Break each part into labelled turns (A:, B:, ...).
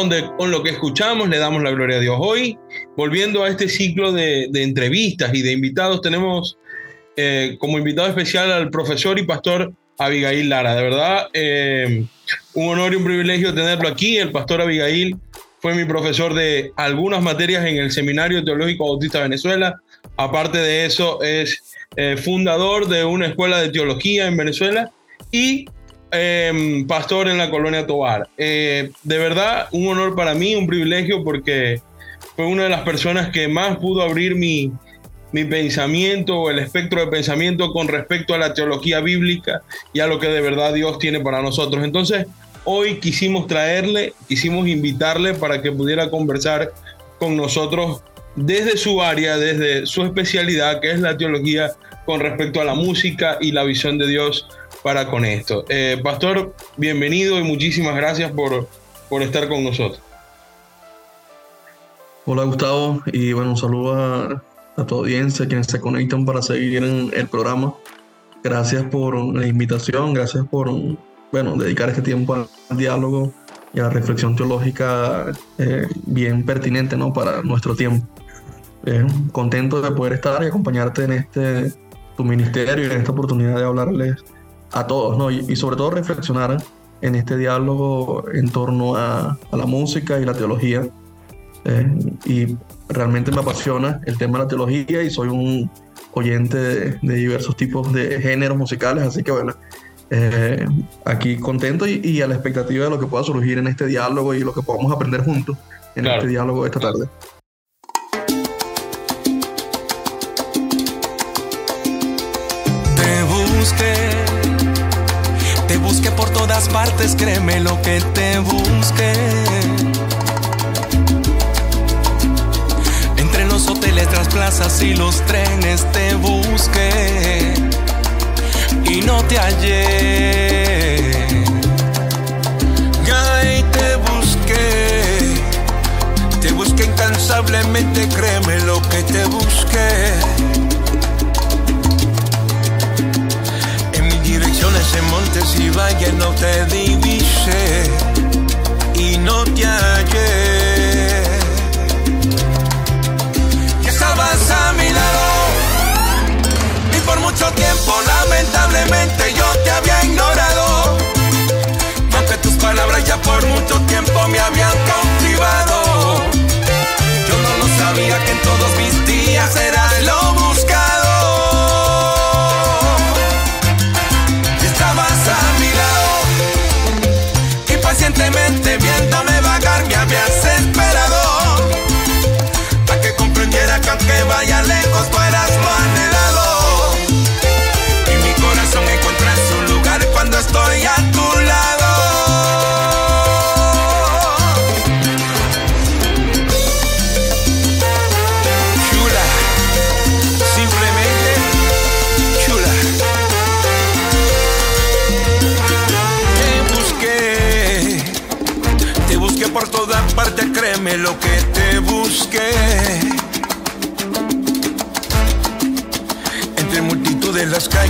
A: donde, con lo que escuchamos le damos la gloria a Dios. Hoy, volviendo a este ciclo de, entrevistas y de invitados, tenemos eh, como invitado especial al profesor y pastor Abigail Lara. De verdad, eh, un honor y un privilegio tenerlo aquí. El pastor Abigail fue mi profesor de algunas materias en el Seminario Teológico Bautista Venezuela. Aparte de eso, es eh, fundador de una escuela de teología en Venezuela y eh, pastor en la colonia Tobar. Eh, de verdad, un honor para mí, un privilegio porque fue una de las personas que más pudo abrir mi, mi pensamiento o el espectro de pensamiento con respecto a la teología bíblica y a lo que de verdad Dios tiene para nosotros. Entonces, hoy quisimos traerle, quisimos invitarle para que pudiera conversar con nosotros desde su área, desde su especialidad, que es la teología con respecto a la música y la visión de Dios para con esto. Eh, Pastor, bienvenido y muchísimas gracias por, por estar con nosotros.
B: Hola Gustavo y bueno, un saludo a, a tu audiencia, quienes se conectan para seguir en el programa. Gracias por la invitación, gracias por bueno, dedicar este tiempo al diálogo y a la reflexión teológica eh, bien pertinente ¿no? para nuestro tiempo. Eh, contento de poder estar y acompañarte en este tu ministerio y en esta oportunidad de hablarles a todos, ¿no? Y, y sobre todo reflexionar en este diálogo en torno a, a la música y la teología. Eh, y realmente me apasiona el tema de la teología y soy un oyente de, de diversos tipos de géneros musicales, así que bueno, eh, aquí contento y, y, a la expectativa de lo que pueda surgir en este diálogo y lo que podamos aprender juntos en
A: Claro.
B: este diálogo esta tarde.
C: Te busqué, partes, créeme lo que te busqué. Entre los hoteles, las plazas y los trenes te busqué y no te hallé.
D: Ay, te busqué, te busqué incansablemente, créeme lo que te busqué. En montes y valles no te divisé y no te hallé. Y estabas a mi lado y por mucho tiempo, lamentablemente, yo te había ignorado. Y aunque tus palabras ya por mucho tiempo me habían cautivado, yo no lo sabía que en todos mis días eras lo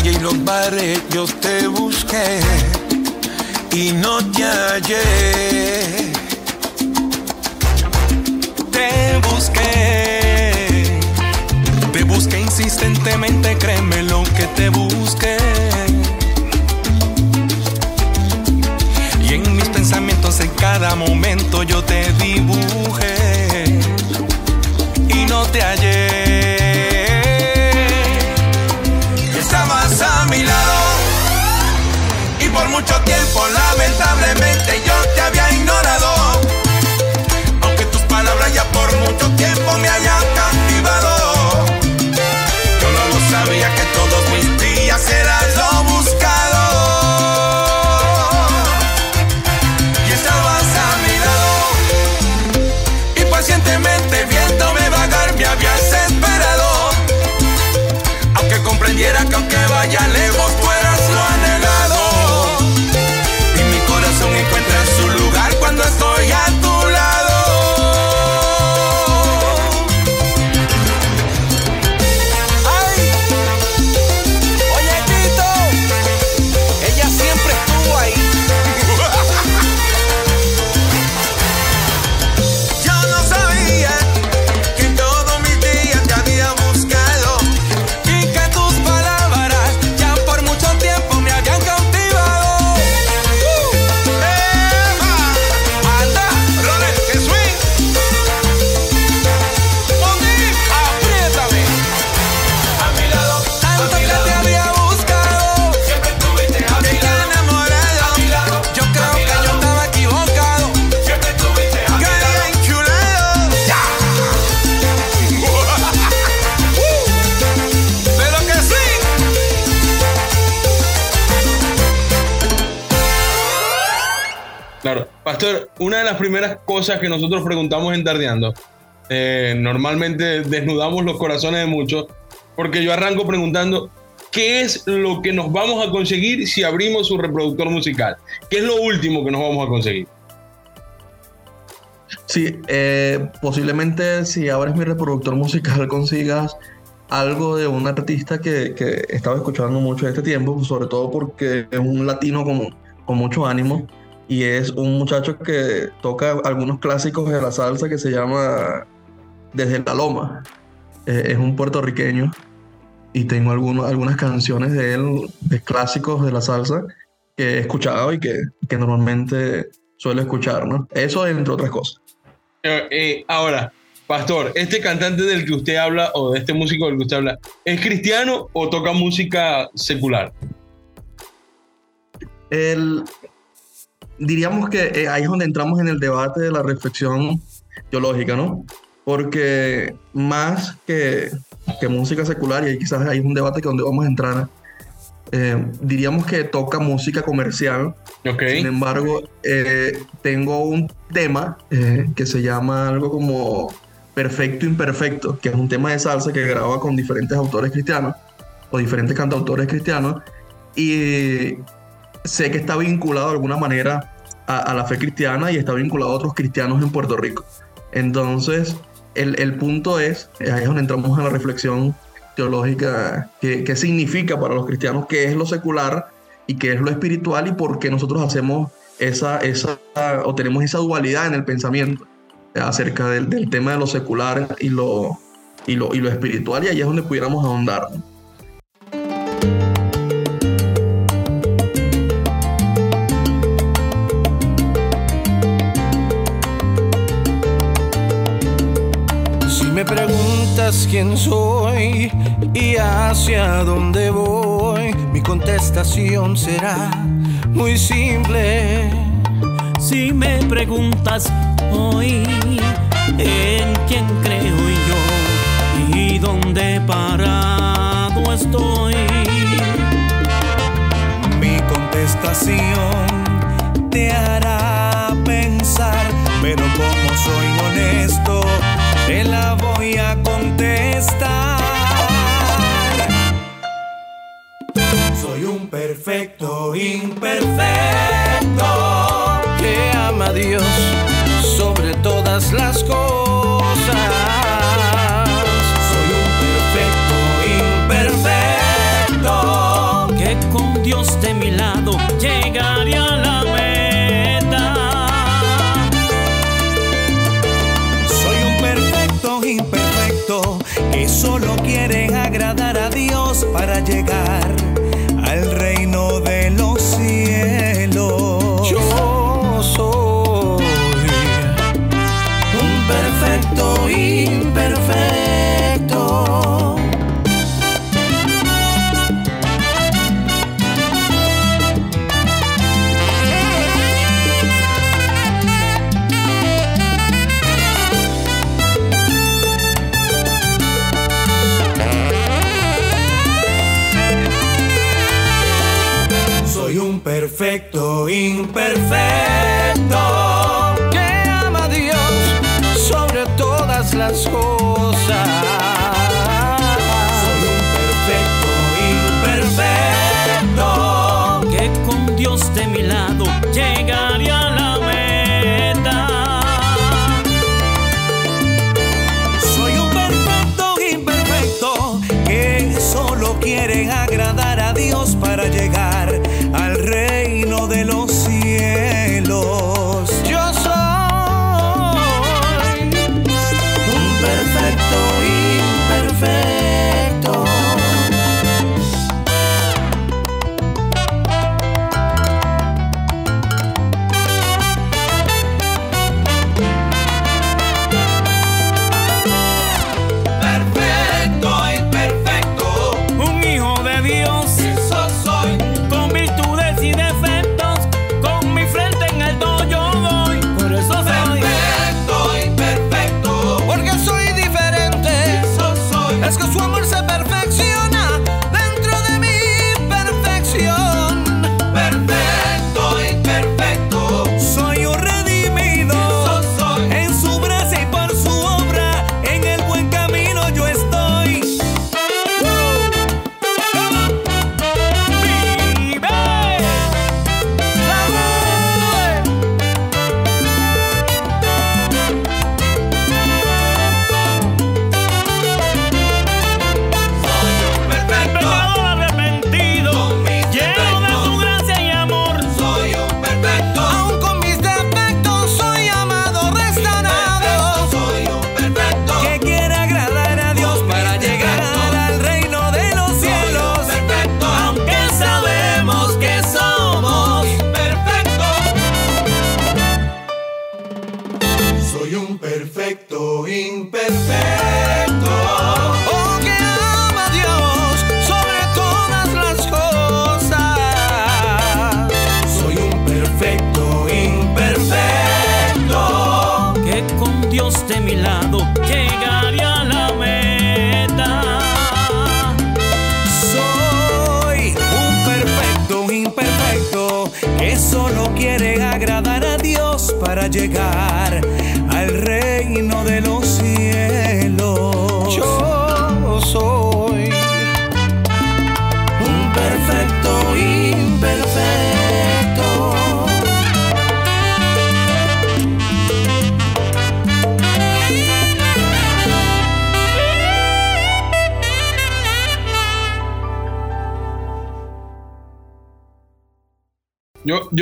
D: y los bares, yo te busqué y no te hallé.
C: Te busqué, te busqué insistentemente, créeme lo que te busqué. Y en mis pensamientos en cada momento yo te dibujé y no te hallé.
D: Por mucho tiempo lamentablemente yo te había ignorado. Aunque tus palabras ya por mucho tiempo me hayan
A: Pastor, una de las primeras cosas que nosotros preguntamos en Tardeando, eh, normalmente desnudamos los corazones de muchos, porque yo arranco preguntando, ¿qué es lo que nos vamos a conseguir si abrimos su reproductor musical? ¿Qué es lo último que nos vamos a conseguir?
B: Sí, eh, posiblemente si abres mi reproductor musical consigas algo de un artista que, que estaba escuchando mucho este tiempo, sobre todo porque es un latino con, con mucho ánimo y es un muchacho que toca algunos clásicos de la salsa que se llama Desde la Loma. Eh, es un puertorriqueño y tengo algunas canciones de él, de clásicos de la salsa, que he escuchado y que, que normalmente suelo escuchar, ¿no? Eso entre otras cosas.
A: Eh, eh, ahora, Pastor, ¿este cantante del que usted habla o de este músico del que usted habla es cristiano o toca música secular?
B: El, diríamos que eh, ahí es donde entramos en el debate de la reflexión teológica, ¿no? Porque más que, que música secular, y ahí quizás hay un debate que donde vamos a entrar, eh, diríamos que toca música comercial,
A: Ok.
B: Sin embargo, eh, tengo un tema eh, que se llama algo como Perfecto Imperfecto, que es un tema de salsa que graba con diferentes autores cristianos o diferentes cantautores cristianos y sé que está vinculado de alguna manera a, la fe cristiana y está vinculado a otros cristianos en Puerto Rico. Entonces, el, el punto es, eh, ahí es donde entramos en la reflexión teológica, qué qué significa para los cristianos, qué es lo secular y qué es lo espiritual y por qué nosotros hacemos esa, esa o tenemos esa dualidad en el pensamiento eh, acerca del, del tema de lo secular y lo, y, lo, y lo espiritual y ahí es donde pudiéramos ahondar.
E: Quién soy y hacia dónde voy, mi contestación será muy simple.
F: Si me preguntas hoy en quién creo yo y dónde parado estoy,
E: Mi contestación te hará pensar, pero como soy honesto, te la Soy un perfecto imperfecto que ama a Dios sobre todas las cosas. Soy un perfecto imperfecto
F: que con Dios de mi lado llegaré a la meta.
E: Soy un perfecto imperfecto que solo quiere agradar a Dios para llegar al reino de imperfecto que ama a Dios sobre todas las cosas. Soy un perfecto imperfecto
F: Que con Dios de mi lado llegaré a la meta.
E: Soy un perfecto imperfecto que solo quiere agradar a Dios para llegar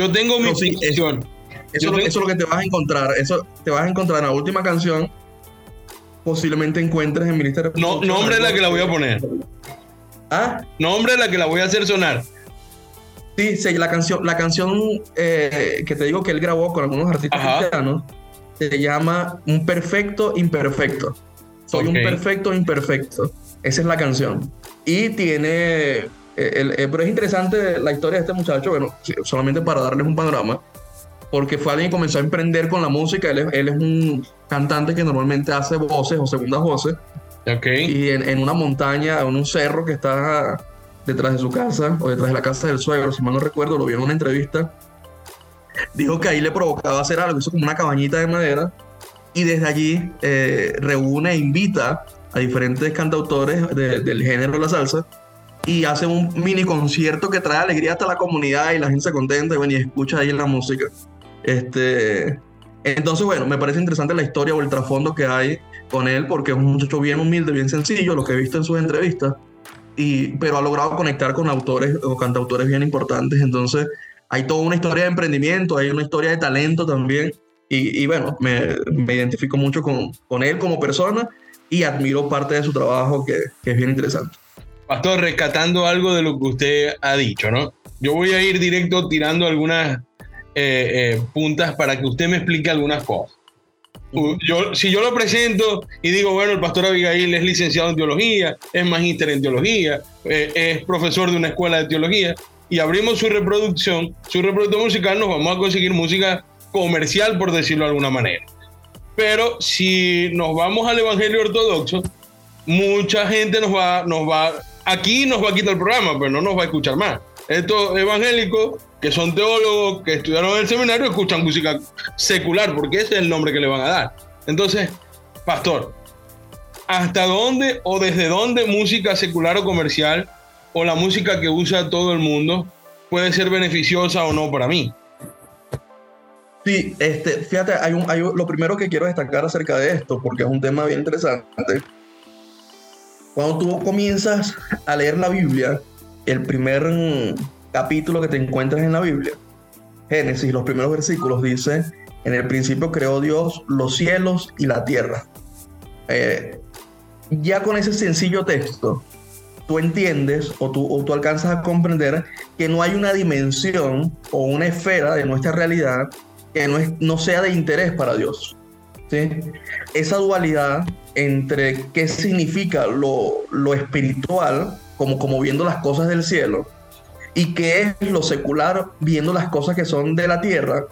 E: Yo,
A: tengo mi
B: sí. Eso,
A: Yo
B: es lo- que te vas a encontrar. Eso te vas a encontrar en la última canción. Posiblemente encuentres en Ministerio de
A: No, nombre de la que la voy a poner.
B: Ah,
A: Nombre de la que la voy a hacer sonar.
B: sí, sí, la canción, la canción eh, que te digo que él grabó con algunos artistas
A: Ajá.
B: cristianos se llama Un perfecto imperfecto. Soy un perfecto imperfecto. Esa es la canción. Y tiene. Eh, el- eh, pero es interesante la historia de este muchacho, bueno, solamente para darles un panorama, porque fue alguien que comenzó a emprender con la música. Él es, él es un cantante que normalmente hace voces o segundas voces,
A: Ok.
B: y en, en una montaña, en un cerro que está detrás de su casa, o detrás de la casa del suegro, si mal no recuerdo, lo vi en una entrevista. Dijo que ahí le provocaba hacer algo, hizo como una cabañita de madera, y desde allí eh, reúne e invita a diferentes cantautores de- del género de la salsa y hace un mini concierto que trae alegría hasta la comunidad y la gente se contenta y, bueno, y escucha ahí la música. Este, entonces, bueno, me parece interesante la historia o el trasfondo que hay con él porque es un muchacho bien humilde, bien sencillo, lo que he visto en sus entrevistas, y, pero ha logrado conectar con autores o cantautores bien importantes. Entonces, hay toda una historia de emprendimiento, hay una historia de talento también. Y, y bueno, me, me identifico mucho con, con él como persona y admiro parte de su trabajo que, que es bien interesante.
A: Pastor, rescatando algo de lo que usted ha dicho, ¿no? Yo voy a ir directo tirando algunas eh, eh, puntas para que usted me explique algunas cosas. Yo, si yo lo presento y digo, bueno, el pastor Abigail es licenciado en teología, es magíster en teología, eh, es profesor de una escuela de teología, y abrimos su reproducción, su reproducción musical, nos vamos a conseguir música comercial, por decirlo de alguna manera. Pero si nos vamos al Evangelio Ortodoxo, mucha gente nos va, nos va, aquí nos va a quitar el programa, pero no nos va a escuchar más. Estos evangélicos que son teólogos, que estudiaron en el seminario, escuchan música secular, porque ese es el nombre que le van a dar. Entonces, pastor, ¿hasta dónde o desde dónde música secular o comercial o la música que usa todo el mundo puede ser beneficiosa o no para mí?
B: Sí, este, fíjate, hay un, hay lo primero que quiero destacar acerca de esto, porque es un tema bien interesante. Cuando tú comienzas a leer la Biblia, el primer mm, capítulo que te encuentras en la Biblia, Génesis, los primeros versículos, dice, en el principio creó Dios los cielos y la tierra. Eh, ya con ese sencillo texto, tú entiendes o tú, o tú alcanzas a comprender que no hay una dimensión o una esfera de nuestra realidad que no, es, no sea de interés para Dios. ¿Sí? Esa dualidad entre qué significa lo, lo espiritual, como, como viendo las cosas del cielo, y qué es lo secular, viendo las cosas que son de la tierra,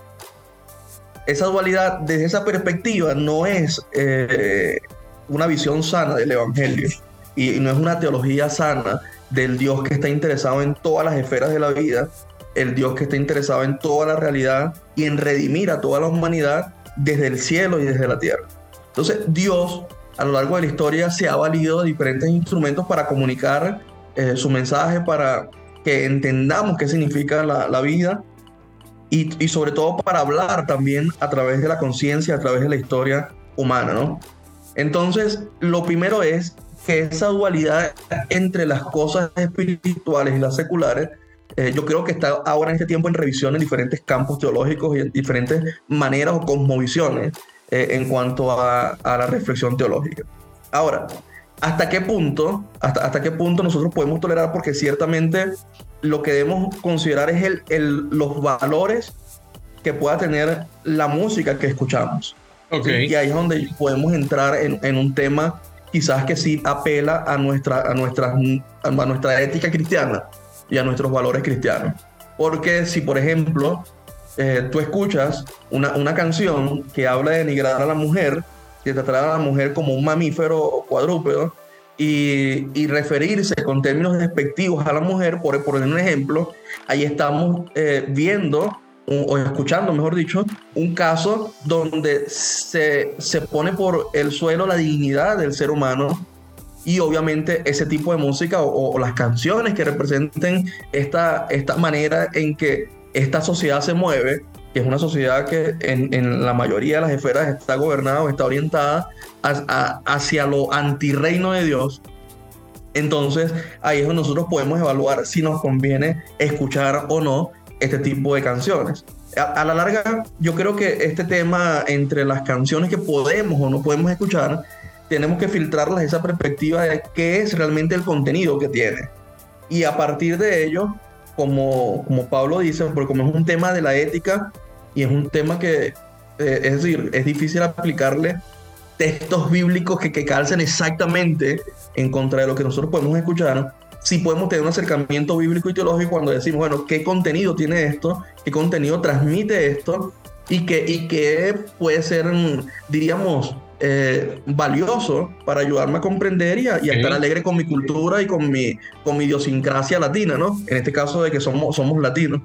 B: esa dualidad desde esa perspectiva no es eh, una visión sana del Evangelio y, no es una teología sana del Dios que está interesado en todas las esferas de la vida, el Dios que está interesado en toda la realidad y en redimir a toda la humanidad desde el cielo y desde la tierra. Entonces Dios a lo largo de la historia se ha valido de diferentes instrumentos para comunicar eh, su mensaje, para que entendamos qué significa la, vida y, y sobre todo para hablar también a través de la conciencia, a través de la historia humana, ¿no? Entonces, lo primero es que esa dualidad entre las cosas espirituales y las seculares, eh, yo creo que está ahora en este tiempo en revisión en diferentes campos teológicos y en diferentes maneras o cosmovisiones eh, en cuanto a, a la reflexión teológica. Ahora, ¿hasta qué punto, hasta, hasta qué punto nosotros podemos tolerar? Porque ciertamente lo que debemos considerar es el, el, los valores que pueda tener la música que escuchamos.
A: Ok.
B: ¿sí? Y ahí es donde podemos entrar en, en, un tema quizás que sí apela a nuestra, a, nuestra, a nuestra ética cristiana y a nuestros valores cristianos. Porque si, por ejemplo, eh, tú escuchas una, una, canción que habla de denigrar a la mujer, que tratar a la mujer como un mamífero cuadrúpedo, y, y, referirse con términos despectivos a la mujer, por poner un ejemplo, ahí estamos eh, viendo o escuchando, mejor dicho, un caso donde se, se pone por el suelo la dignidad del ser humano y obviamente ese tipo de música o, o las canciones que representen esta, esta manera en que esta sociedad se mueve, que es una sociedad que en, en la mayoría de las esferas está gobernada o está orientada a- a- hacia lo antirreino de Dios, entonces ahí es donde nosotros podemos evaluar si nos conviene escuchar o no este tipo de canciones. A, a la larga, yo creo que este tema entre las canciones que podemos o no podemos escuchar, tenemos que filtrarlas esa perspectiva de qué es realmente el contenido que tiene. Y a partir de ello, como, como Pablo dice, porque como es un tema de la ética y es un tema que, eh, es decir, es difícil aplicarle textos bíblicos que, que calcen exactamente en contra de lo que nosotros podemos escuchar, sí podemos tener un acercamiento bíblico y teológico cuando decimos, bueno, ¿qué contenido tiene esto? ¿Qué contenido transmite esto? Y que, y que puede ser, diríamos, eh, valioso para ayudarme a comprender y a, y a estar alegre con mi cultura y con mi, con mi idiosincrasia latina, ¿no? En este caso de que somos, somos latinos.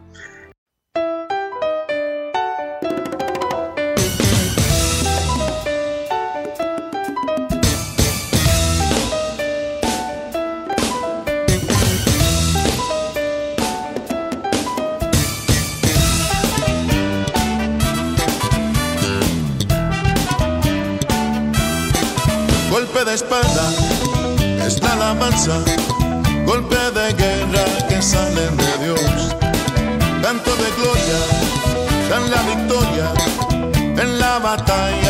G: Golpe de guerra que sale de Dios. Canto de gloria, dan la victoria en la batalla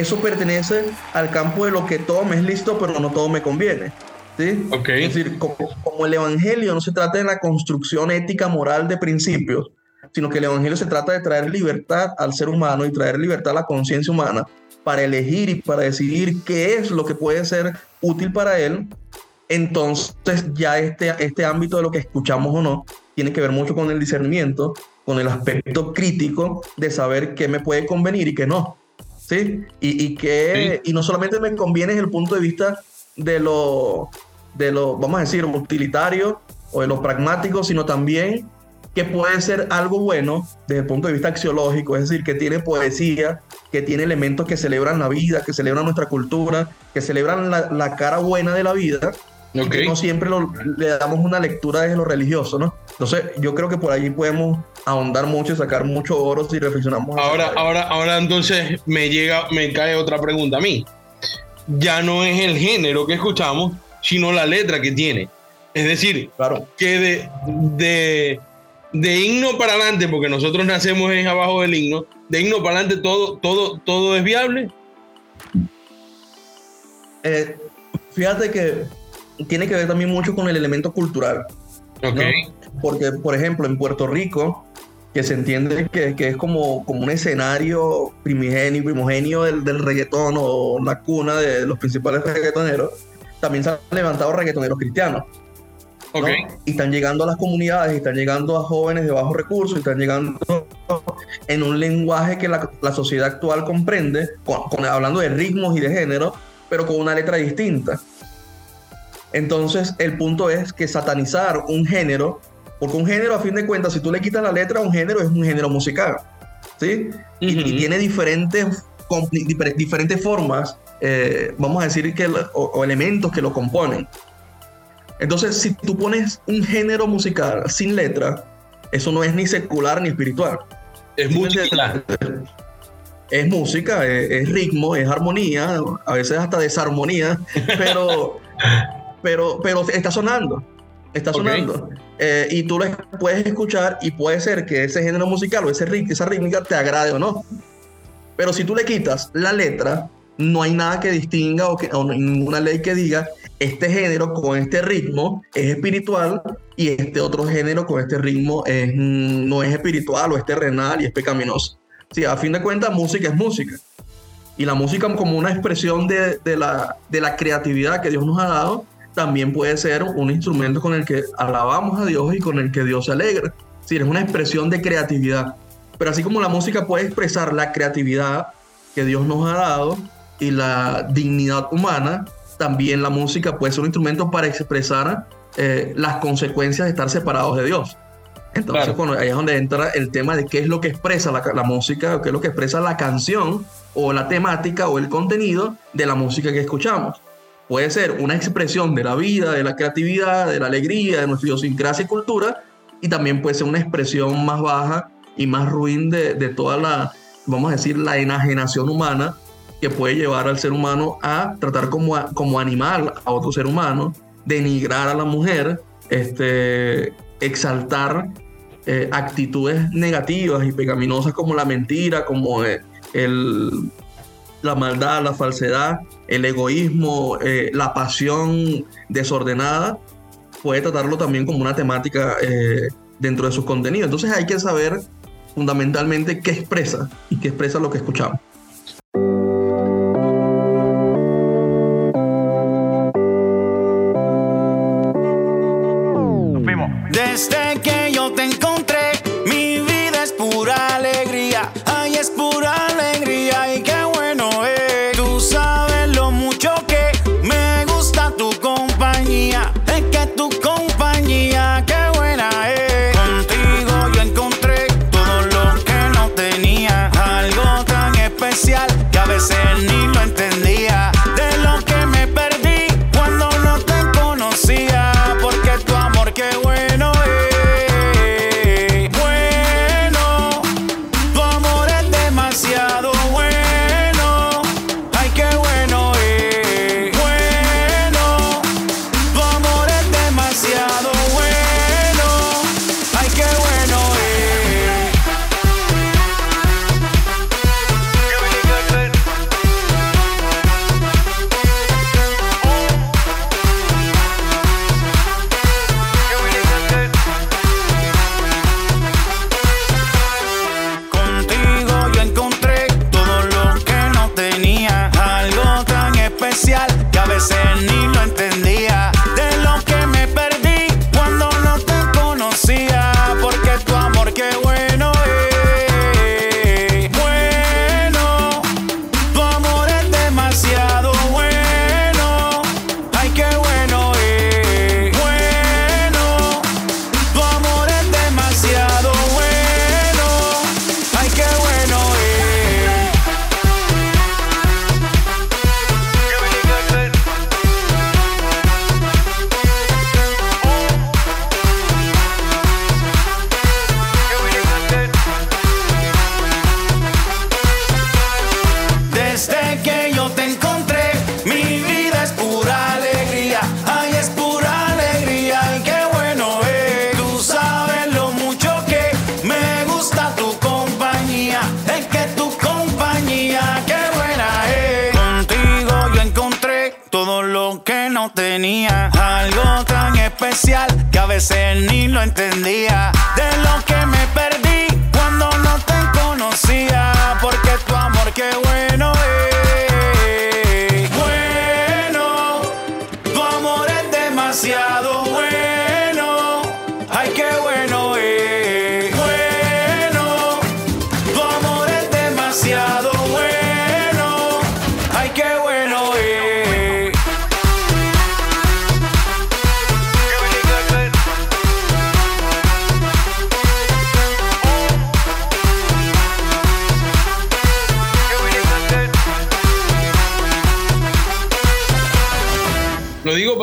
B: eso pertenece al campo de lo que todo me es listo, pero no todo me conviene. ¿sí?
A: Ok.
B: Es decir, como, como el Evangelio no se trata de la construcción ética, moral de principios, sino que el Evangelio se trata de traer libertad al ser humano y traer libertad a la conciencia humana para elegir y para decidir qué es lo que puede ser útil para él. Entonces ya este, este ámbito de lo que escuchamos o no tiene que ver mucho con el discernimiento, con el aspecto crítico de saber qué me puede convenir y qué no. ¿Sí? Y, y que, y no solamente me conviene desde el punto de vista de lo, de lo, vamos a decir, utilitario o de lo pragmático, sino también que puede ser algo bueno desde el punto de vista axiológico, es decir, que tiene poesía, que tiene elementos que celebran la vida, que celebran nuestra cultura, que celebran la, la cara buena de la vida, no siempre lo- le damos una lectura desde lo religioso, ¿no? Entonces, yo creo que por allí podemos ahondar mucho y sacar mucho oro si reflexionamos.
A: Ahora, ahora, ahora entonces me llega, me cae otra pregunta a mí. Ya no es el género que escuchamos, sino la letra que tiene. Es decir,
B: Claro.
A: que de, de, de himno para adelante, porque nosotros nacemos es abajo del himno, de himno para adelante todo, todo, todo es viable.
B: Eh, fíjate que tiene que ver también mucho con el elemento cultural.
A: Ok.
B: ¿no? Porque, por ejemplo, en Puerto Rico, que se entiende que, que es como, como un escenario primigenio, primogenio del, del reggaetón o la cuna de los principales reggaetoneros, también se han levantado reggaetoneros cristianos. ¿no?
A: Ok.
B: Y están llegando a las comunidades, y están llegando a jóvenes de bajos recursos, y están llegando en un lenguaje que la, la sociedad actual comprende, con- con- hablando de ritmos y de género, pero con una letra distinta. Entonces, el punto es que satanizar un género, porque un género, a fin de cuentas, si tú le quitas la letra, un género es un género musical, ¿sí? Y, tiene diferentes, diferentes formas, eh, vamos a decir, que, o elementos que lo componen. Entonces, si tú pones un género musical sin letra, eso no es ni secular ni espiritual.
A: Es música.
B: Es música, es, es ritmo, es armonía, a veces hasta desarmonía, pero, pero, pero está sonando, está sonando. Eh, y tú lo puedes escuchar y puede ser que ese género musical o ese rit- esa rítmica te agrade o no. Pero si tú le quitas la letra, no hay nada que distinga o, que, o ninguna ley que diga este género con este ritmo es espiritual y este otro género con este ritmo es, mm, no es espiritual o es terrenal y es pecaminoso. Sí, a fin de cuentas, música es música. Y la música como una expresión de, de la, de la creatividad que Dios nos ha dado, también puede ser un instrumento con el que alabamos a Dios y con el que Dios se alegra. Sí, es una expresión de creatividad. Pero así como la música puede expresar la creatividad que Dios nos ha dado y la dignidad humana, también la música puede ser un instrumento para expresar eh, las consecuencias de estar separados de Dios. Entonces,
A: Claro.
B: bueno, ahí es donde entra el tema de qué es lo que expresa la, la música, o qué es lo que expresa la canción, o la temática, o el contenido de la música que escuchamos. Puede ser una expresión de la vida, de la creatividad, de la alegría, de nuestra idiosincrasia y cultura, y también puede ser una expresión más baja y más ruin de, de toda la, vamos a decir, la enajenación humana que puede llevar al ser humano a tratar como, a- como animal a otro ser humano, denigrar a la mujer, este, exaltar eh, actitudes negativas y pecaminosas como la mentira, como eh, la maldad, la falsedad, el egoísmo, eh, la pasión desordenada, puede tratarlo también como una temática eh, dentro de sus contenidos. Entonces hay que saber fundamentalmente qué expresa y qué expresa lo que escuchamos.
E: Desde que yo te encontré,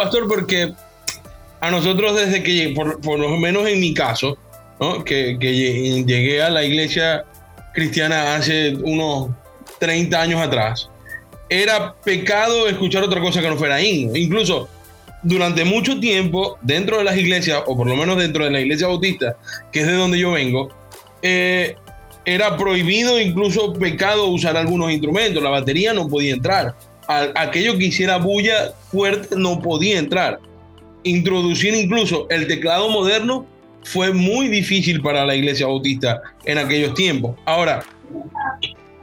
A: pastor, porque a nosotros desde que, por, por lo menos en mi caso, ¿no? que, que lle- llegué a la iglesia cristiana hace unos 30 años atrás, era pecado escuchar otra cosa que no fuera himno. Incluso durante mucho tiempo, dentro de las iglesias, o por lo menos dentro de la iglesia bautista, que es de donde yo vengo, eh, era prohibido, incluso pecado, usar algunos instrumentos. La batería no podía entrar. A- aquello que hiciera bulla fuerte no podía entrar. Introducir incluso el teclado moderno fue muy difícil para la iglesia bautista en aquellos tiempos. Ahora,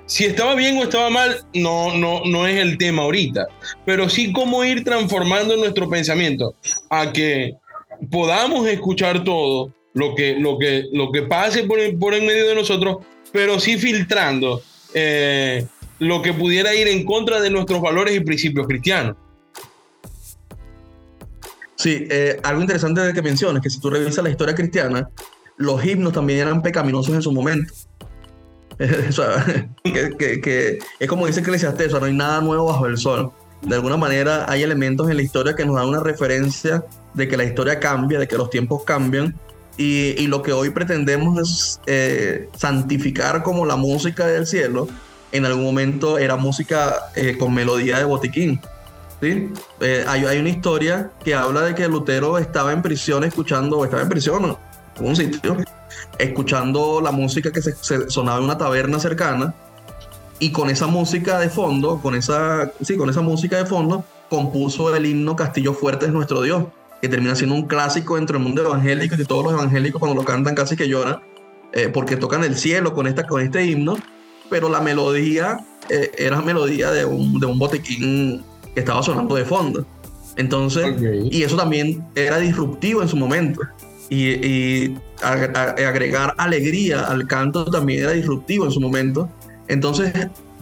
A: si estaba bien o estaba mal, no, no, no es el tema ahorita, pero sí cómo ir transformando nuestro pensamiento a que podamos escuchar todo lo que, lo que, lo que pase por, en- medio de nosotros, pero sí filtrando eh, lo que pudiera ir en contra de nuestros valores y principios cristianos.
B: Sí, eh, algo interesante de que mencionas, que si tú revisas la historia cristiana, los himnos también eran pecaminosos en su momento. O sea, que, que- que es como dice Eclesiastés, o sea, no hay nada nuevo bajo el sol. De alguna manera hay elementos en la historia que nos dan una referencia de que la historia cambia, de que los tiempos cambian. Y, y lo que hoy pretendemos es eh, santificar como la música del cielo, en algún momento era música eh, con melodía de botiquín. ¿sí? Eh, hay, una historia que habla de que Lutero estaba en prisión escuchando, estaba en prisión, en un sitio, escuchando la música que se, sonaba en una taberna cercana y con esa música de fondo, con esa, sí, con esa música de fondo, compuso el himno Castillo Fuerte es nuestro Dios, que termina siendo un clásico dentro del mundo evangélico y todos los evangélicos cuando lo cantan casi que lloran, eh, porque tocan el cielo con, esta, con este himno, pero la melodía eh, era melodía de un, de un botiquín que estaba sonando de fondo. Entonces, y eso también era disruptivo en su momento. Y, y ag- ag- agregar alegría al canto también era disruptivo en su momento. Entonces,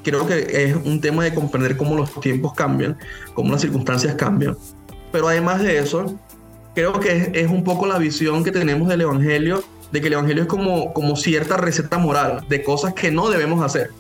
B: creo que es un tema de comprender cómo los tiempos cambian, cómo las circunstancias cambian. Pero además de eso, creo que es, es un poco la visión que tenemos del Evangelio, de que el Evangelio es como, como cierta receta moral de cosas que no debemos hacer.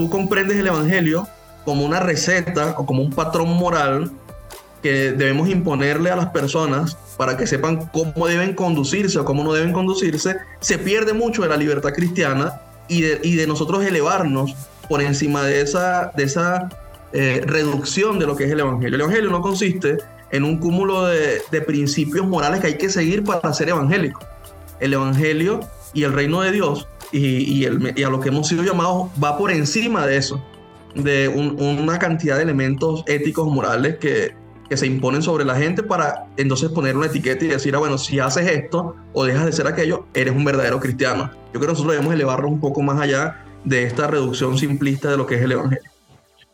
B: Tú comprendes el Evangelio como una receta o como un patrón moral que debemos imponerle a las personas para que sepan cómo deben conducirse o cómo no deben conducirse, se pierde mucho de la libertad cristiana y de, nosotros elevarnos por encima de esa, de esa eh, reducción de lo que es el Evangelio. El Evangelio no consiste en un cúmulo de, de principios morales que hay que seguir para ser evangélico. El Evangelio y el reino de Dios y, y el- y a lo que hemos sido llamados va por encima de eso, de un- una cantidad de elementos éticos, morales que, que se imponen sobre la gente para entonces poner una etiqueta y decir, ah, bueno, si haces esto o dejas de ser aquello, eres un verdadero cristiano. Yo creo que nosotros debemos elevarnos un poco más allá de esta reducción simplista de lo que es el Evangelio.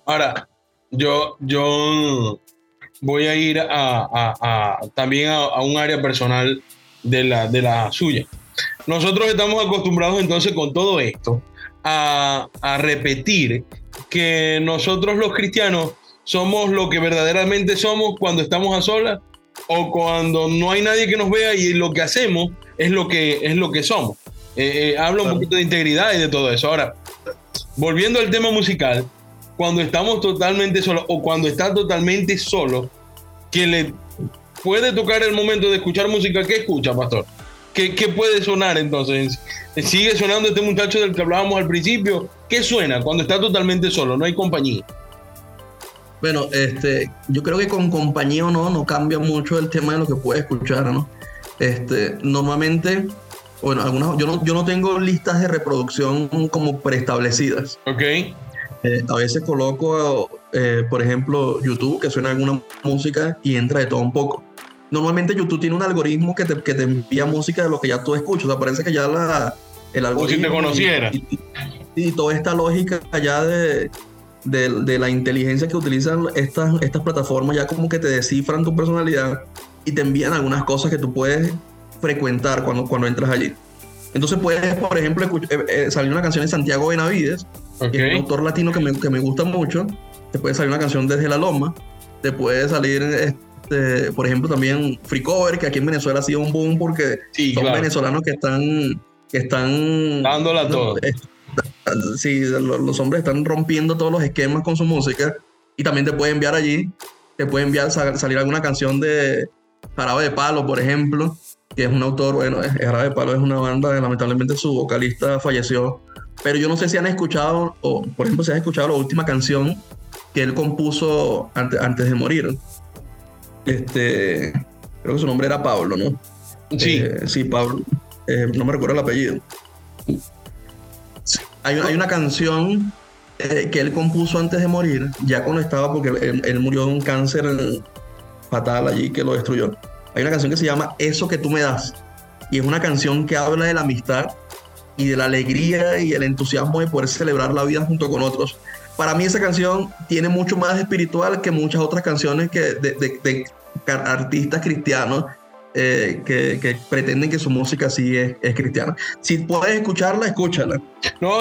A: Ahora, yo, yo voy a ir a, a- a- también a, a un área personal de la, de la suya. Nosotros estamos acostumbrados entonces con todo esto a, a repetir que nosotros los cristianos somos lo que verdaderamente somos cuando estamos a solas o cuando no hay nadie que nos vea y lo que hacemos es lo que, es lo que somos. Eh, eh, habla un poquito de integridad y de todo eso. Ahora, volviendo al tema musical, cuando estamos totalmente solos o cuando está totalmente solo, que le puede tocar el momento de escuchar música, ¿qué escucha, pastor? ¿Qué, qué puede sonar entonces? ¿Sigue sonando este muchacho del que hablábamos al principio? ¿Qué suena cuando está totalmente solo? No hay compañía.
B: Bueno, este, yo creo que con compañía o no, no cambia mucho el tema de lo que puedes escuchar, ¿no? Este, normalmente, bueno, algunas, yo no, yo no tengo listas de reproducción como preestablecidas.
A: ¿Ok?
B: Eh, a veces coloco, eh, por ejemplo, YouTube, que suena alguna música y entra de todo un poco. Normalmente YouTube tiene un algoritmo que te, que te envía música de lo que ya tú escuchas. O sea, parece que ya la, el
A: Como si te
B: algoritmo...
A: conociera.
B: Y, y- y toda esta lógica ya de, de, de la inteligencia que utilizan estas, estas plataformas ya como que te descifran tu personalidad y te envían algunas cosas que tú puedes frecuentar cuando, cuando entras allí. Entonces puedes, por ejemplo, eh, eh, salir una canción de Santiago Benavides,
A: Ok.
B: que es un autor latino que me, que me gusta mucho. Te puede salir una canción desde La Loma. Te puede salir, este, por ejemplo, también Free Cover, que aquí en Venezuela ha sido un boom porque
A: Sí,
B: son
A: claro.
B: venezolanos que están, que están
A: Dándola
B: no,
A: todo.
B: es- sí, lo- los hombres están rompiendo todos los esquemas con su música y también te puede enviar allí, te puede enviar sa- salir alguna canción de Jarabe de Palo, por ejemplo, que es un autor, bueno, Jarabe de Palo es una banda, que lamentablemente su vocalista falleció, pero yo no sé si han escuchado, o por ejemplo, si han escuchado la última canción que él compuso antes, antes de morir. Este, creo que su nombre era Pablo, ¿no?
A: Sí.
B: Eh, sí, Pablo. Eh, no me recuerdo el apellido. Hay, hay una canción eh, que él compuso antes de morir, ya cuando estaba, porque él, él murió de un cáncer fatal allí que lo destruyó. Hay una canción que se llama Eso que tú me das. Y es una canción que habla de la amistad y de la alegría y el entusiasmo de poder celebrar la vida junto con otros. Para mí esa canción tiene mucho más espiritual que muchas otras canciones que de, artistas cristianos eh, que, que pretenden que su música sí es, es cristiana. Si puedes escucharla, escúchala.
A: No,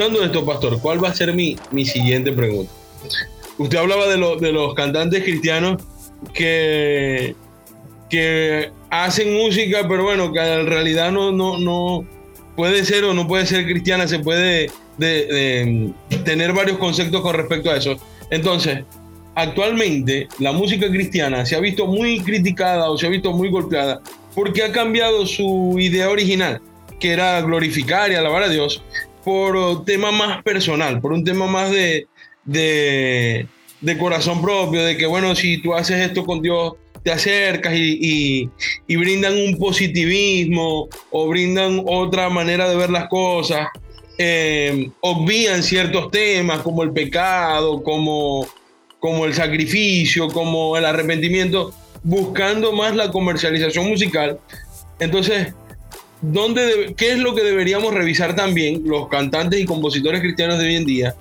A: Escuchando esto, pastor, ¿cuál va a ser mi, mi siguiente pregunta? Usted hablaba de, lo- de los cantantes cristianos que, que hacen música, pero bueno, que en realidad no, no, no puede ser o no puede ser cristiana, se puede de- tener varios conceptos con respecto a eso. Entonces, actualmente la música cristiana se ha visto muy criticada o se ha visto muy golpeada porque ha cambiado su idea original, que era glorificar y alabar a Dios, por tema más personal, por un tema más de, de, de corazón propio, de que bueno, si tú haces esto con Dios, te acercas y, y- y brindan un positivismo o brindan otra manera de ver las cosas, eh, obvían ciertos temas como el pecado, como, como el sacrificio, como el arrepentimiento, buscando más la comercialización musical. Entonces, ¿dónde ¿qué es lo que deberíamos revisar también los cantantes y compositores cristianos de hoy en día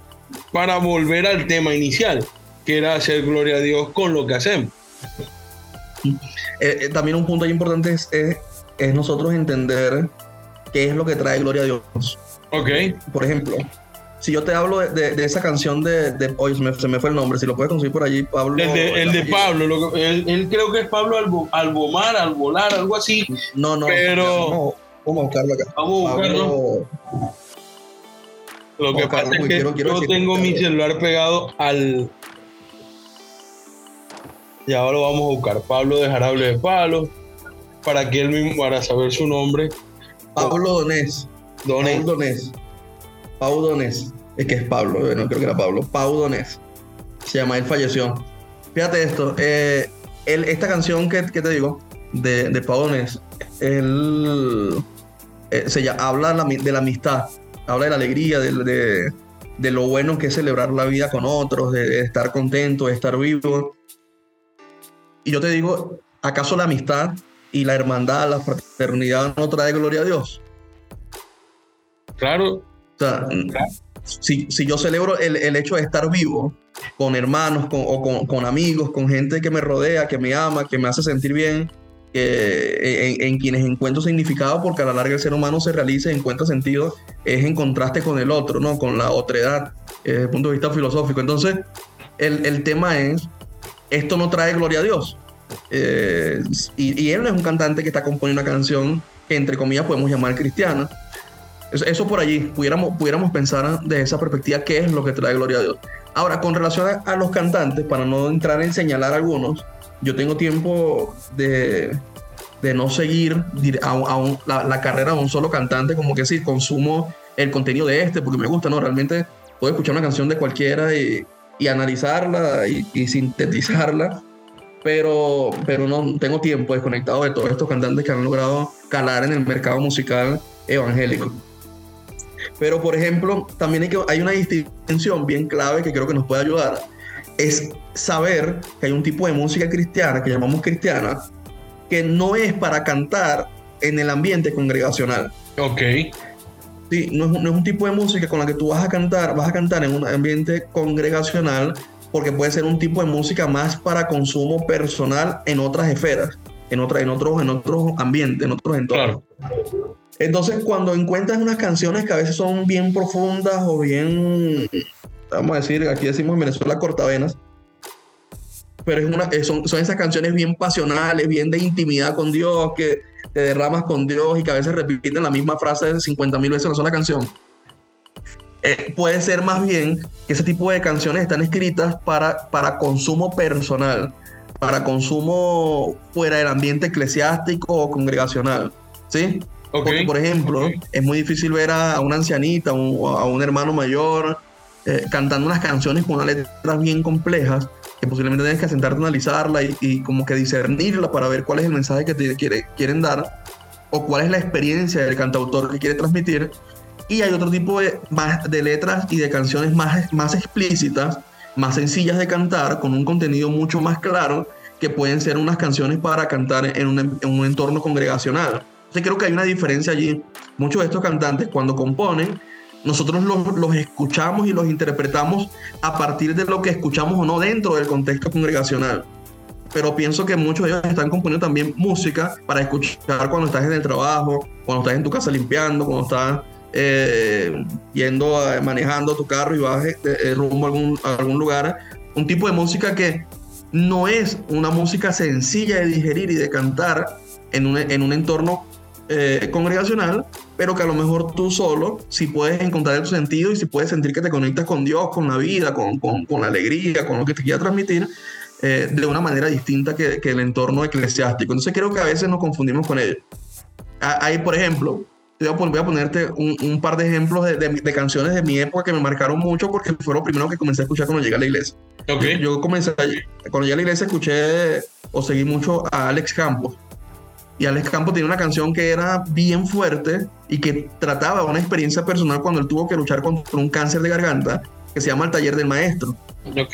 A: para volver al tema inicial, que era hacer gloria a Dios con lo que hacemos?
B: Eh, eh, también un punto ahí importante es, es, es nosotros entender qué es lo que trae gloria a Dios.
A: Ok,
B: Por ejemplo, si yo te hablo de, de- de esa canción de, de hoy se me, se me fue el nombre, si lo puedes conseguir por allí, Pablo.
A: el de, el Pablo, lo que- él, él creo que es Pablo Albo- Albomar, Alvolar, algo así.
B: No, no,
A: Pero-
B: no, vamos a buscarlo acá.
A: Vamos a buscarlo.
B: Pablo,
A: Lo que pasa es que
B: quiero- quiero
A: yo tengo mi celular pegado al. Y ahora lo vamos a buscar. Pablo de Jarable de Palo. Para que él mismo, para saber su nombre.
B: Pablo Donés.
A: Doné.
B: Pau Donés. Pau Donés. Es que es Pablo, eh, no creo que era Pablo. Pau Donés. Se llama, él falleció. Fíjate esto. eh, él- esta canción que, que te digo, de, de Pau Donés, él eh, se llama, habla de la amistad, habla de la alegría, de, de- de lo bueno que es celebrar la vida con otros, de, de estar contento, de estar vivo. Y yo te digo, ¿acaso la amistad y la hermandad, la fraternidad no trae gloria a Dios.
A: Claro.
B: O sea, si, si yo celebro el, el hecho de estar vivo con hermanos con, o con, con amigos, con gente que me rodea, que me ama, que me hace sentir bien, que, en, en, quienes encuentro significado, porque a la larga el ser humano se realiza y encuentra sentido, es en contraste con el otro, ¿no? con la otredad, eh, desde el punto de vista filosófico. Entonces, el, el tema es, esto no trae gloria a Dios. Eh, y, y, él es un cantante que está componiendo una canción que entre comillas podemos llamar cristiana. Eso, eso por allí, pudiéramos, pudiéramos pensar de esa perspectiva qué es lo que trae gloria a Dios. Ahora, con relación a, a los cantantes, para no entrar en señalar algunos, yo tengo tiempo de, de no seguir a, la, carrera de un solo cantante, como que sí, consumo el contenido de este porque me gusta, ¿no? Realmente puedo escuchar una canción de cualquiera y, y analizarla y, sintetizarla, pero, pero no tengo tiempo desconectado de todos estos cantantes que han logrado calar en el mercado musical evangélico. Pero, por ejemplo, también hay, hay una distinción bien clave que creo que nos puede ayudar es saber que hay un tipo de música cristiana que llamamos cristiana que no es para cantar en el ambiente congregacional.
A: Ok.
B: Sí, no es, no es, un tipo de música con la que tú vas a cantar, vas a cantar en un ambiente congregacional porque puede ser un tipo de música más para consumo personal en otras esferas, en, otra, en, otros, en otros ambientes, en otros entornos. Claro. Entonces, cuando encuentras unas canciones que a veces son bien profundas o bien vamos a decir, aquí decimos en Venezuela cortavenas, pero es una, son, son esas canciones bien pasionales, bien de intimidad con Dios, que te derramas con Dios y que a veces repiten la misma frase 50 mil veces en una sola canción. Eh, puede ser más bien que ese tipo de canciones están escritas para, para consumo personal, para consumo fuera del ambiente eclesiástico o congregacional. ¿Sí? Okay. Porque, por ejemplo, okay. es muy difícil ver a una ancianita, un, a un hermano mayor, eh, cantando unas canciones con unas letras bien complejas que posiblemente tienes que sentarte a analizarla y, como que discernirla para ver cuál es el mensaje que te quiere, quieren dar o cuál es la experiencia del cantautor que quiere transmitir. Y hay otro tipo de, más, de letras y de canciones más, más explícitas, más sencillas de cantar, con un contenido mucho más claro, que pueden ser unas canciones para cantar en un, en un entorno congregacional. Entonces creo que hay una diferencia allí. Muchos de estos cantantes cuando componen nosotros los, los, escuchamos y los interpretamos a partir de lo que escuchamos o no dentro del contexto congregacional. Pero pienso que muchos de ellos están componiendo también música para escuchar cuando estás en el trabajo, cuando estás en tu casa limpiando, cuando estás eh, yendo, a, manejando tu carro y vas eh, rumbo a algún, a algún lugar. Un tipo de música que no es una música sencilla de digerir y de cantar en un, en un entorno eh, congregacional, pero que a lo mejor tú solo, si puedes encontrar tu sentido y si puedes sentir que te conectas con Dios, con la vida, con, con, con la alegría, con lo que te quiera transmitir, eh, de una manera distinta que, que, el entorno eclesiástico. Entonces creo que a veces nos confundimos con ello. Hay, por ejemplo, voy a ponerte un, un par de ejemplos de, de, de, canciones de mi época que me marcaron mucho porque fue lo primero que comencé a escuchar cuando llegué a la iglesia.
A: Okay.
B: Yo comencé, cuando llegué a la iglesia escuché o seguí mucho a Alex Campos y Alex Campos tenía una canción que era bien fuerte y que trataba una experiencia personal cuando él tuvo que luchar contra un cáncer de garganta que se llama El Taller del Maestro.
A: Ok.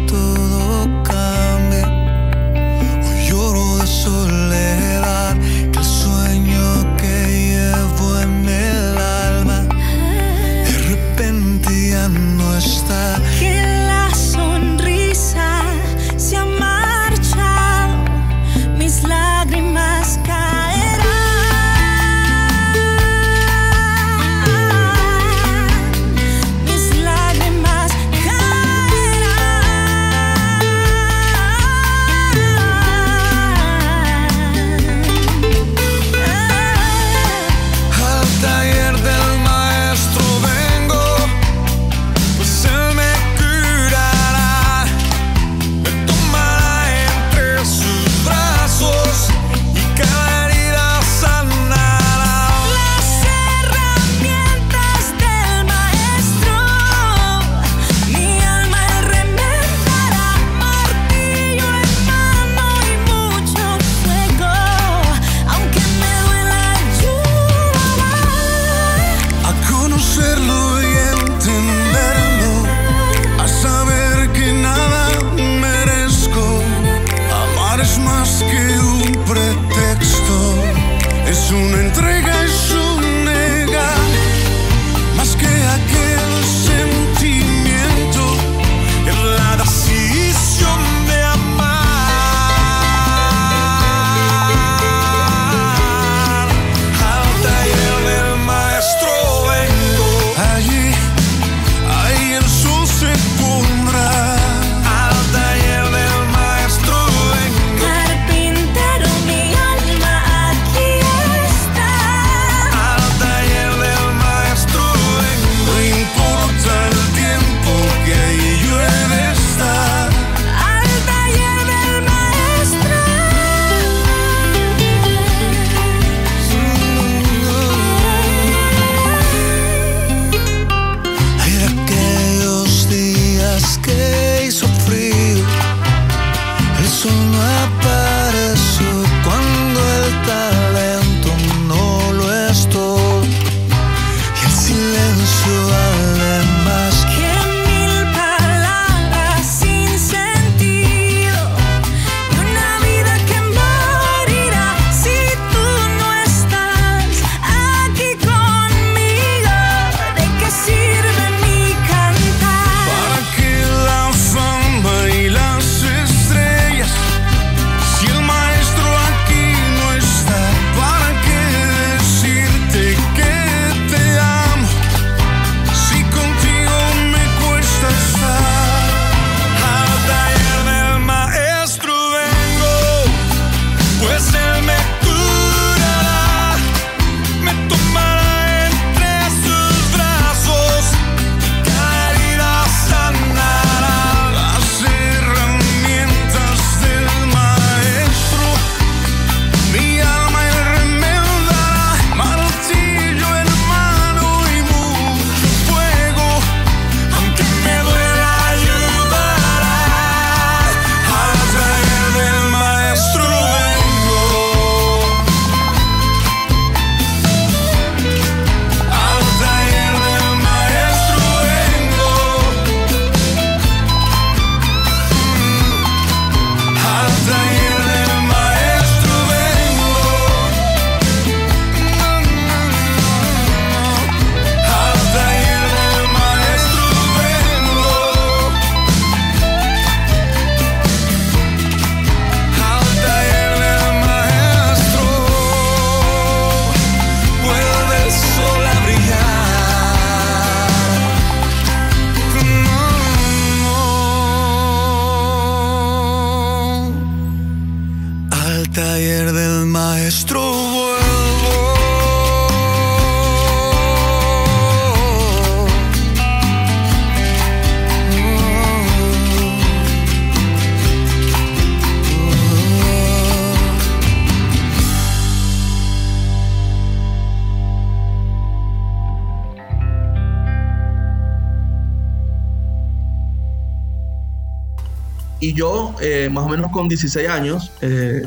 B: Y yo, eh, más o menos con 16 años, eh,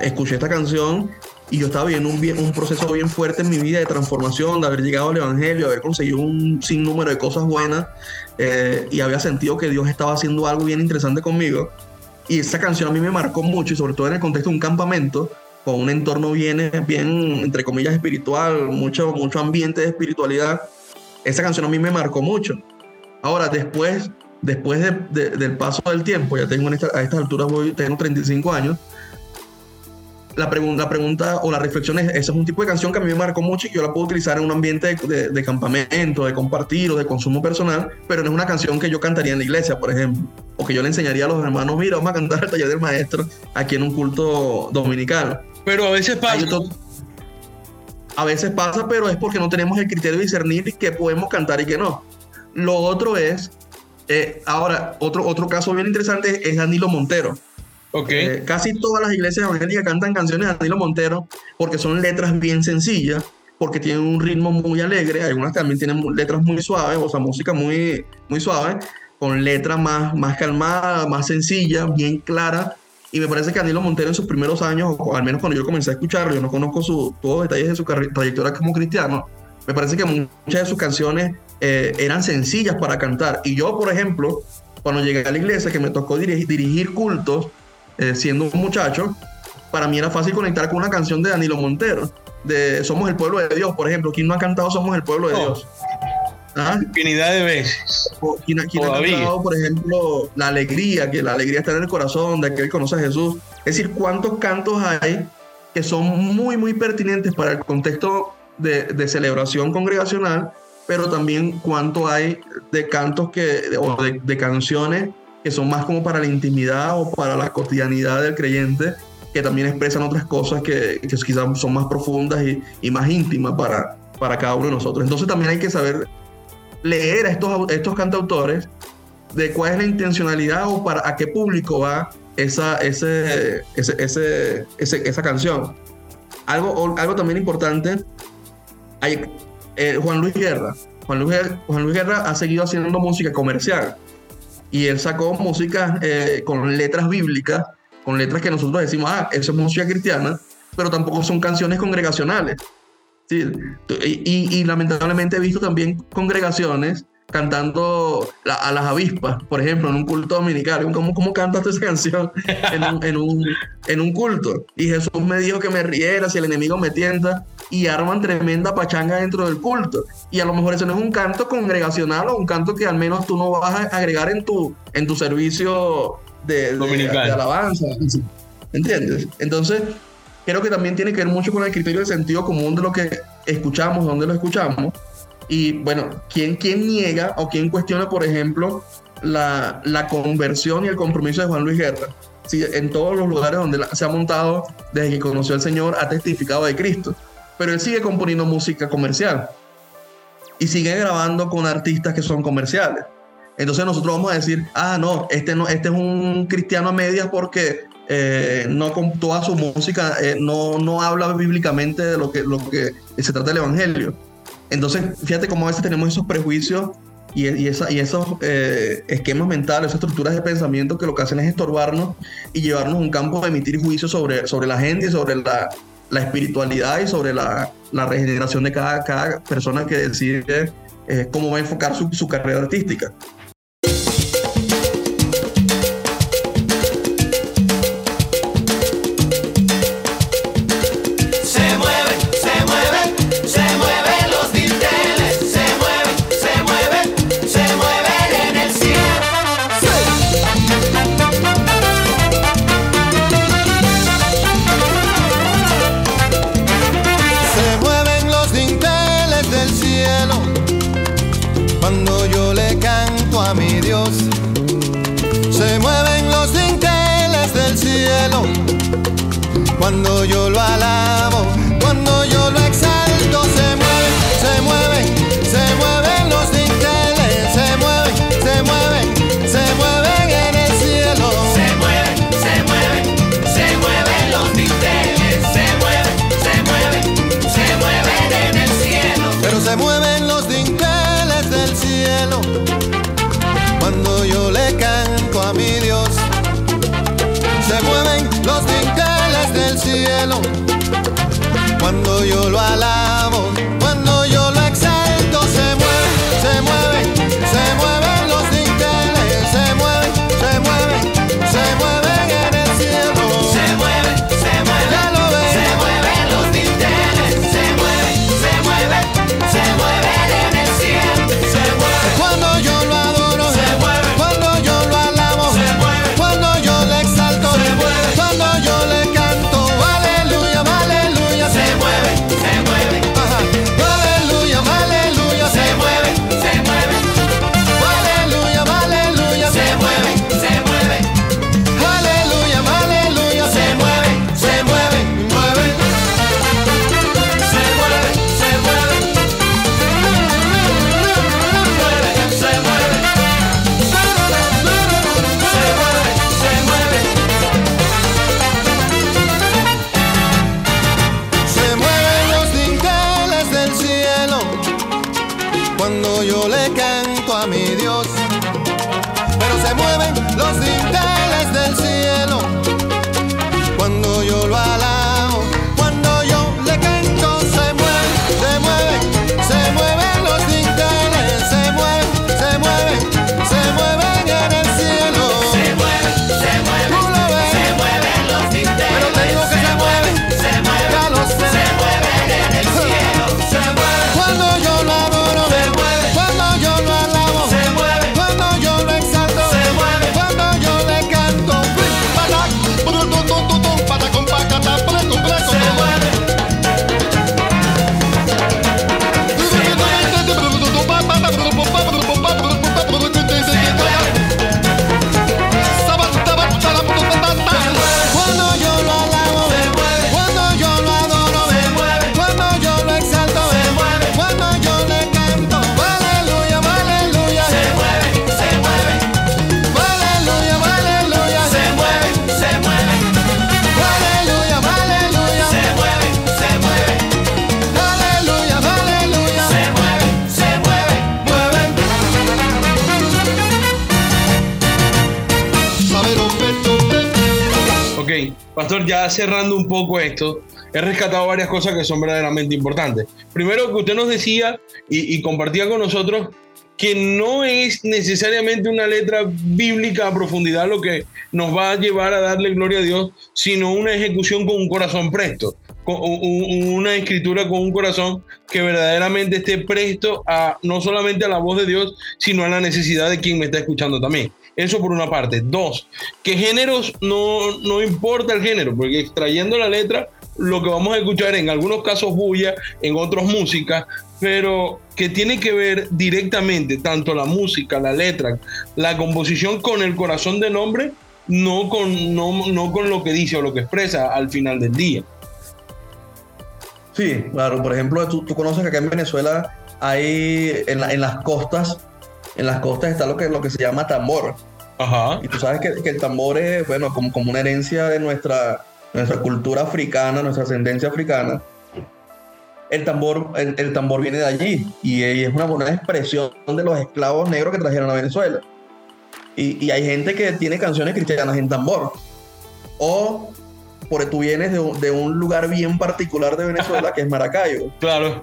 B: escuché esta canción y yo estaba viendo un, un proceso bien fuerte en mi vida de transformación, de haber llegado al Evangelio, haber conseguido un sinnúmero de cosas buenas eh, y había sentido que Dios estaba haciendo algo bien interesante conmigo. Y esa canción a mí me marcó mucho y sobre todo en el contexto de un campamento con un entorno bien, bien entre comillas, espiritual, mucho, mucho ambiente de espiritualidad. Esa canción a mí me marcó mucho. Ahora, después, después de- de- del paso del tiempo, ya tengo en esta- a estas alturas, voy, tengo 35 años, la, pregun- la pregunta o la reflexión es, esa es un tipo de canción que a mí me marcó mucho y que yo la puedo utilizar en un ambiente de, de- de campamento, de compartir o de consumo personal, pero no es una canción que yo cantaría en la iglesia, por ejemplo, o que yo le enseñaría a los hermanos, mira, vamos a cantar al taller del maestro aquí en un culto dominical.
A: Pero a veces pasa.
B: A veces pasa, pero es porque no tenemos el criterio de discernir qué podemos cantar y qué no. Lo otro es, eh, ahora, otro, otro caso bien interesante es Danilo Montero.
A: Ok.
B: Eh, casi todas las iglesias evangélicas cantan canciones de Danilo Montero porque son letras bien sencillas, porque tienen un ritmo muy alegre, algunas también tienen letras muy suaves, o sea, música muy, muy suave, con letras más, más calmadas, más sencillas, bien claras. Y me parece que Danilo Montero en sus primeros años, o al menos cuando yo comencé a escucharlo, yo no conozco su, todos los detalles de su trayectoria como cristiano, me parece que muchas de sus canciones eh, eran sencillas para cantar. Y yo, por ejemplo, cuando llegué a la iglesia, que me tocó dirigir, dirigir cultos, eh, siendo un muchacho, para mí era fácil conectar con una canción de Danilo Montero, de Somos el pueblo de Dios, por ejemplo. ¿Quién no ha cantado Somos el pueblo de
A: Oh.
B: Dios? ¿Ah?
A: Infinidad de veces.
B: O ¿Quién, quién ha cantado, por ejemplo, la alegría, que la alegría está en el corazón de aquel que conoce a Jesús? Es decir, ¿cuántos cantos hay que son muy, muy pertinentes para el contexto de, de celebración congregacional, pero también cuánto hay de cantos que, o de, de canciones que son más como para la intimidad o para la cotidianidad del creyente, que también expresan otras cosas que, que quizás son más profundas y, y más íntimas para, para cada uno de nosotros. Entonces también hay que saber leer a estos, estos cantautores de cuál es la intencionalidad o para a qué público va esa, ese, ese, ese- esa canción. Algo, algo también importante, hay, eh, Juan Luis Guerra. Juan Luis, Guerra ha seguido haciendo música comercial y él sacó música eh, con letras bíblicas, con letras que nosotros decimos, ah, eso es música cristiana, pero tampoco son canciones congregacionales. Y lamentablemente he visto también congregaciones cantando la- a las avispas, por ejemplo, en un culto dominical. ¿Cómo, cómo cantas esa canción en un, en, un, en un culto? Y Jesús me dijo que me riera si el enemigo me tienta y arman tremenda pachanga dentro del culto. Y a lo mejor eso no es un canto congregacional o un canto que al menos tú no vas a agregar en tu, en tu servicio de, de alabanza. ¿Entiendes? Entonces, creo que también tiene que ver mucho con el criterio de sentido común de lo que escuchamos, dónde lo escuchamos. Y bueno, ¿quién, quién niega o quién cuestiona, por ejemplo, la, la conversión y el compromiso de Juan Luis Guerra? Sí, en todos los lugares donde se ha montado, desde que conoció al Señor, ha testificado de Cristo. Pero él sigue componiendo música comercial y sigue grabando con artistas que son comerciales. Entonces nosotros vamos a decir, ah, no, este, no, este es un cristiano a medias porque eh, no con toda su música eh, no, no habla bíblicamente de lo que, lo que se trata del Evangelio. Entonces, fíjate cómo a veces tenemos esos prejuicios y, esa- y esos eh, esquemas mentales, esas estructuras de pensamiento que lo que hacen es estorbarnos y llevarnos a un campo de emitir juicios sobre, sobre la gente y sobre la, la espiritualidad y sobre la, la regeneración de cada, cada persona que decide eh, cómo va a enfocar su, su carrera artística.
G: Cuando yo lo alabo, Cuando yo lo alabo,
A: cerrando un poco esto, he rescatado varias cosas que son verdaderamente importantes. Primero, que usted nos decía y, y compartía con nosotros que no es necesariamente una letra bíblica a profundidad lo que nos va a llevar a darle gloria a Dios, sino una ejecución con un corazón presto, con un- un- una escritura con un corazón que verdaderamente esté presto a no solamente a la voz de Dios, sino a la necesidad de quien me está escuchando también. Eso por una parte. Dos, que géneros no, no importa el género, porque extrayendo la letra, lo que vamos a escuchar en algunos casos bulla, en otros música, pero que tiene que ver directamente tanto la música, la letra, la composición con el corazón del hombre, no con, no, no con lo que dice o lo que expresa al final del día.
B: Sí, claro. Por ejemplo, tú, tú conoces que acá en Venezuela hay, en, la- en las costas, en las costas está lo que, lo que se llama tambor.
A: Ajá.
B: Y tú sabes que, que el tambor es, bueno, como, como una herencia de nuestra, nuestra cultura africana, nuestra ascendencia africana. El tambor, el, el tambor viene de allí y, es una buena expresión de los esclavos negros que trajeron a Venezuela. Y, y hay gente que tiene canciones cristianas en tambor. O por tú vienes de, un- de un lugar bien particular de Venezuela que es Maracayo.
A: Claro.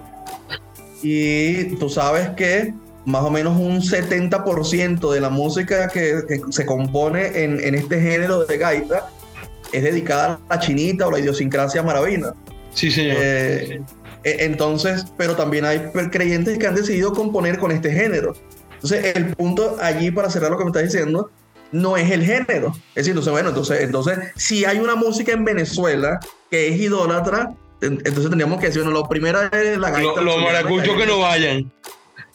B: Y tú sabes que más o menos un 70% de la música que, que se compone en, en este género de gaita es dedicada a la chinita o la idiosincrasia maravina.
A: Sí, señor.
B: Eh, e- entonces, pero también hay creyentes que han decidido componer con este género. Entonces, el punto allí, para cerrar lo que me estás diciendo, no es el género. Es decir, entonces, bueno, entonces, entonces si hay una música en Venezuela que es idólatra, en- entonces tendríamos que decir, bueno, lo primero es la gaita.
A: Lo- los
B: venezolana,
A: maracuchos que no vayan.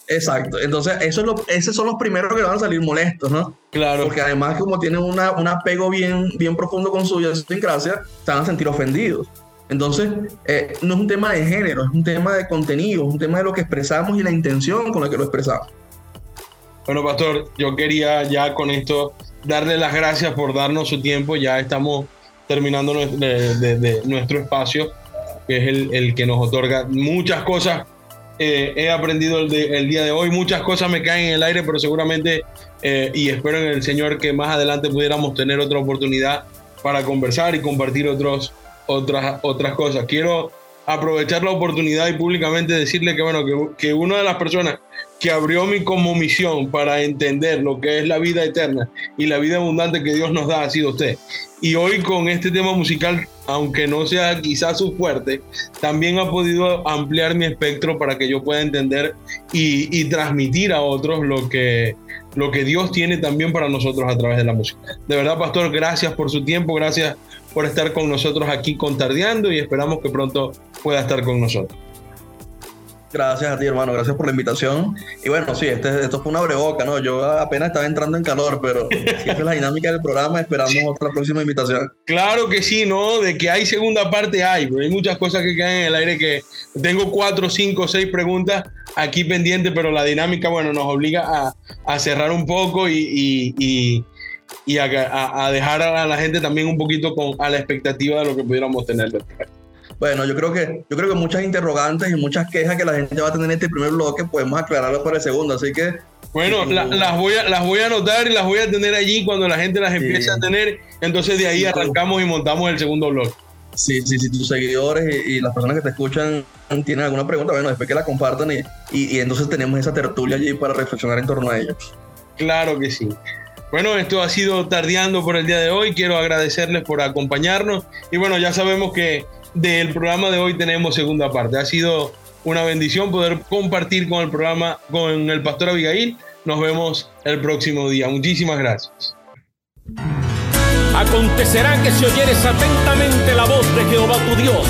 B: Exacto. Entonces, eso es lo, esos son los primeros que van a salir molestos, ¿no?
A: Claro.
B: Porque además, como tienen una, un apego bien, bien profundo con su idiosincrasia, se van a sentir ofendidos. Entonces, eh, no es un tema de género, es un tema de contenido, es un tema de lo que expresamos y la intención con la que lo expresamos.
A: Bueno, Pastor, yo quería ya con esto darle las gracias por darnos su tiempo. Ya estamos terminando nues- de, de- de nuestro espacio, que es el, el que nos otorga muchas cosas. Eh, he aprendido el, el día de hoy, muchas cosas me caen en el aire, pero seguramente, eh, y espero en el Señor que más adelante pudiéramos tener otra oportunidad para conversar y compartir otros, otras, otras cosas. Quiero aprovechar la oportunidad y públicamente decirle que, bueno, que, que una de las personas que abrió mi como misión para entender lo que es la vida eterna y la vida abundante que Dios nos da ha sido usted. Y hoy con este tema musical, aunque no sea quizás su fuerte, también ha podido ampliar mi espectro para que yo pueda entender y, transmitir a otros lo que, lo que Dios tiene también para nosotros a través de la música. De verdad, pastor, gracias por su tiempo, gracias por estar con nosotros aquí con Tardeando y esperamos que pronto pueda estar con nosotros.
B: Gracias a ti, hermano. Gracias por la invitación. Y bueno, sí, este, esto fue una breboca, ¿no? Yo apenas estaba entrando en calor, pero si es la dinámica del programa, esperamos otra próxima invitación.
A: Claro que sí, ¿no? De que hay segunda parte, hay. Pero hay muchas cosas que quedan en el aire que tengo cuatro, cinco, seis preguntas aquí pendientes, pero la dinámica, bueno, nos obliga a, a cerrar un poco y, y, y, y a, a, a, dejar a la gente también un poquito con, a la expectativa de lo que pudiéramos tener después.
B: Bueno, yo creo que yo creo que muchas interrogantes y muchas quejas que la gente va a tener en este primer bloque podemos aclararlas para el segundo, así que
A: bueno, la, las, voy a, las voy a anotar y las voy a tener allí cuando la gente las empiece sí. a tener. Entonces de ahí sí, arrancamos y montamos el segundo bloque.
B: Sí, sí, si tus seguidores y, y, las personas que te escuchan tienen alguna pregunta, bueno, después que la compartan y, y, y entonces tenemos esa tertulia allí para reflexionar en torno a ellos.
A: Claro que sí. Bueno, esto ha sido tardeando por el día de hoy. Quiero agradecerles por acompañarnos. Y bueno, ya sabemos que del programa de hoy tenemos segunda parte. Ha sido una bendición poder compartir con el programa, con el pastor Abigail. Nos vemos el próximo día. Muchísimas gracias.
F: Acontecerá que si oyeres atentamente la voz de Jehová tu Dios,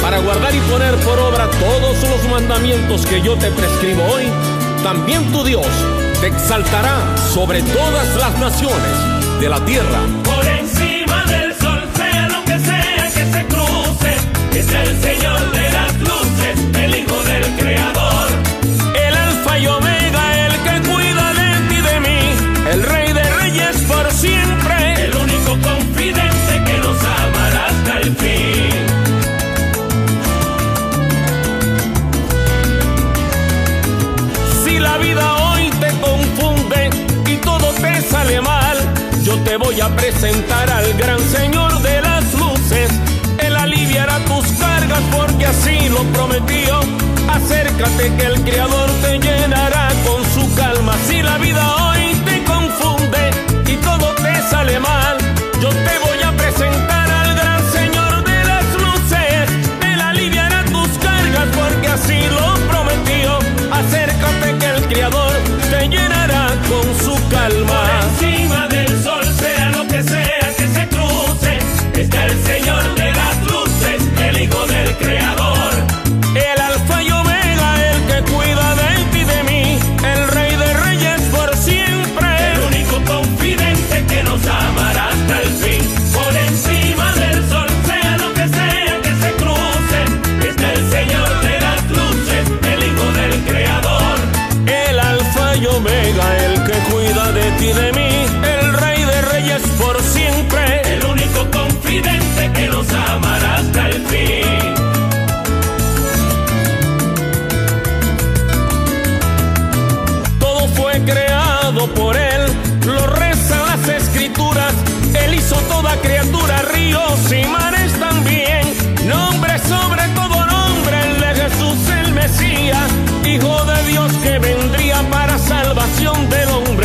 F: para guardar y poner por obra todos los mandamientos que yo te prescribo hoy, también tu Dios te exaltará sobre todas las naciones de la tierra.
H: Por encima del es el Señor de las luces, el Hijo del Creador.
F: El alfa y omega, el que cuida de ti y de mí, el Rey de Reyes por siempre,
H: el único confidente que nos amará hasta el fin.
F: Si la vida hoy te confunde y todo te sale mal, yo te voy a presentar al gran Señor así lo prometió. Acércate que el Creador te llenará con su calma. Si la vida hoy te confunde y todo te sale mal, yo te voy a presentar al gran Señor de las luces. Él aliviará tus cargas porque así lo prometió. Acércate que el Creador te llenará con su calma.
H: Encima del
F: Él hizo toda criatura, ríos y mares también. Nombre sobre todo nombre, el de Jesús el Mesías, Hijo de Dios que vendría para salvación del hombre.